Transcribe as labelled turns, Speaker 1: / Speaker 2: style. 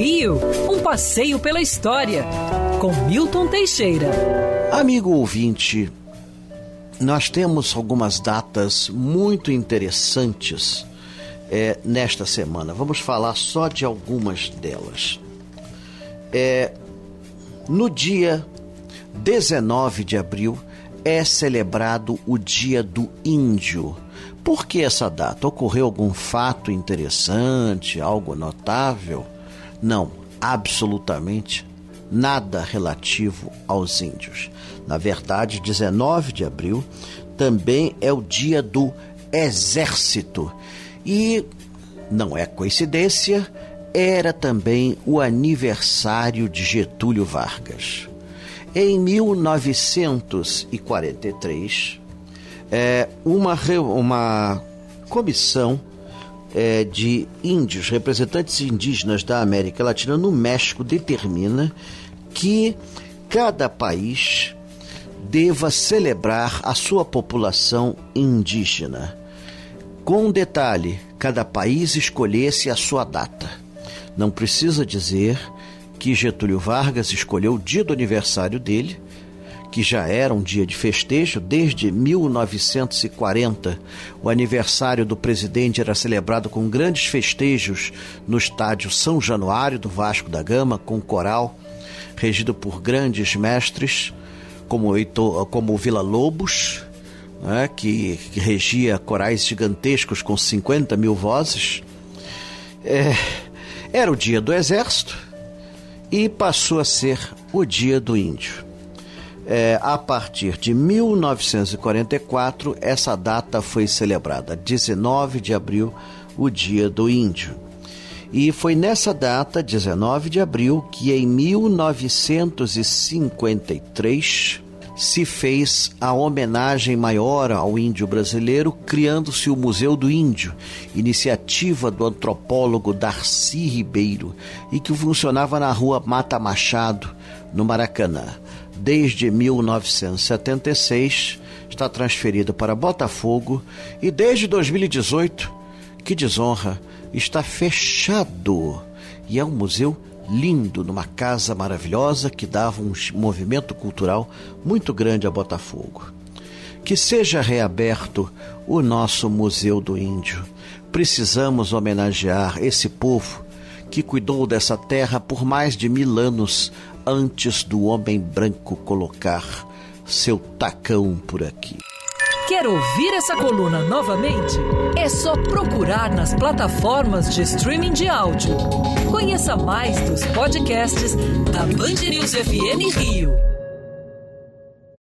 Speaker 1: Rio, um passeio pela história, com Milton Teixeira.
Speaker 2: Amigo ouvinte, nós temos algumas datas muito interessantes é, nesta semana. Vamos falar só de algumas delas. É, no dia 19 de abril é celebrado o Dia do Índio. Por que essa data? Ocorreu algum fato interessante, algo notável? Não, absolutamente nada relativo aos índios. Na verdade, 19 de abril também é o dia do Exército. E não é coincidência, era também o aniversário de Getúlio Vargas. Em 1943, é, uma, uma comissão é, de índios, representantes indígenas da América Latina no México, determina que cada país deva celebrar a sua população indígena. Com detalhe, cada país escolhesse a sua data. Não precisa dizer que Getúlio Vargas escolheu o dia do aniversário dele, que já era um dia de festejo desde 1940. O aniversário do presidente era celebrado com grandes festejos no estádio São Januário do Vasco da Gama, com coral regido por grandes mestres como, Heitor, como Vila Lobos, né, que, que, regia corais gigantescos com 50 mil vozes. É, era o dia do exército e passou a ser o dia do índio. É, a partir de 1944, essa data foi celebrada, 19 de abril, o dia do índio. E foi nessa data, 19 de abril, que em 1953 se fez a homenagem maior ao índio brasileiro, criando-se o Museu do Índio, iniciativa do antropólogo Darcy Ribeiro, e que funcionava na rua Mata Machado, no Maracanã. Desde 1976 está transferido para Botafogo e desde 2018, que desonra, está fechado e é um museu lindo, numa casa maravilhosa que dava um movimento cultural muito grande a Botafogo. Que seja reaberto o nosso Museu do Índio. Precisamos homenagear esse povo que cuidou dessa terra por mais de mil anos antes do homem branco colocar seu tacão por aqui.
Speaker 1: Quer ouvir essa coluna novamente? É só procurar nas plataformas de streaming de áudio. Conheça mais dos podcasts da Band News FM Rio.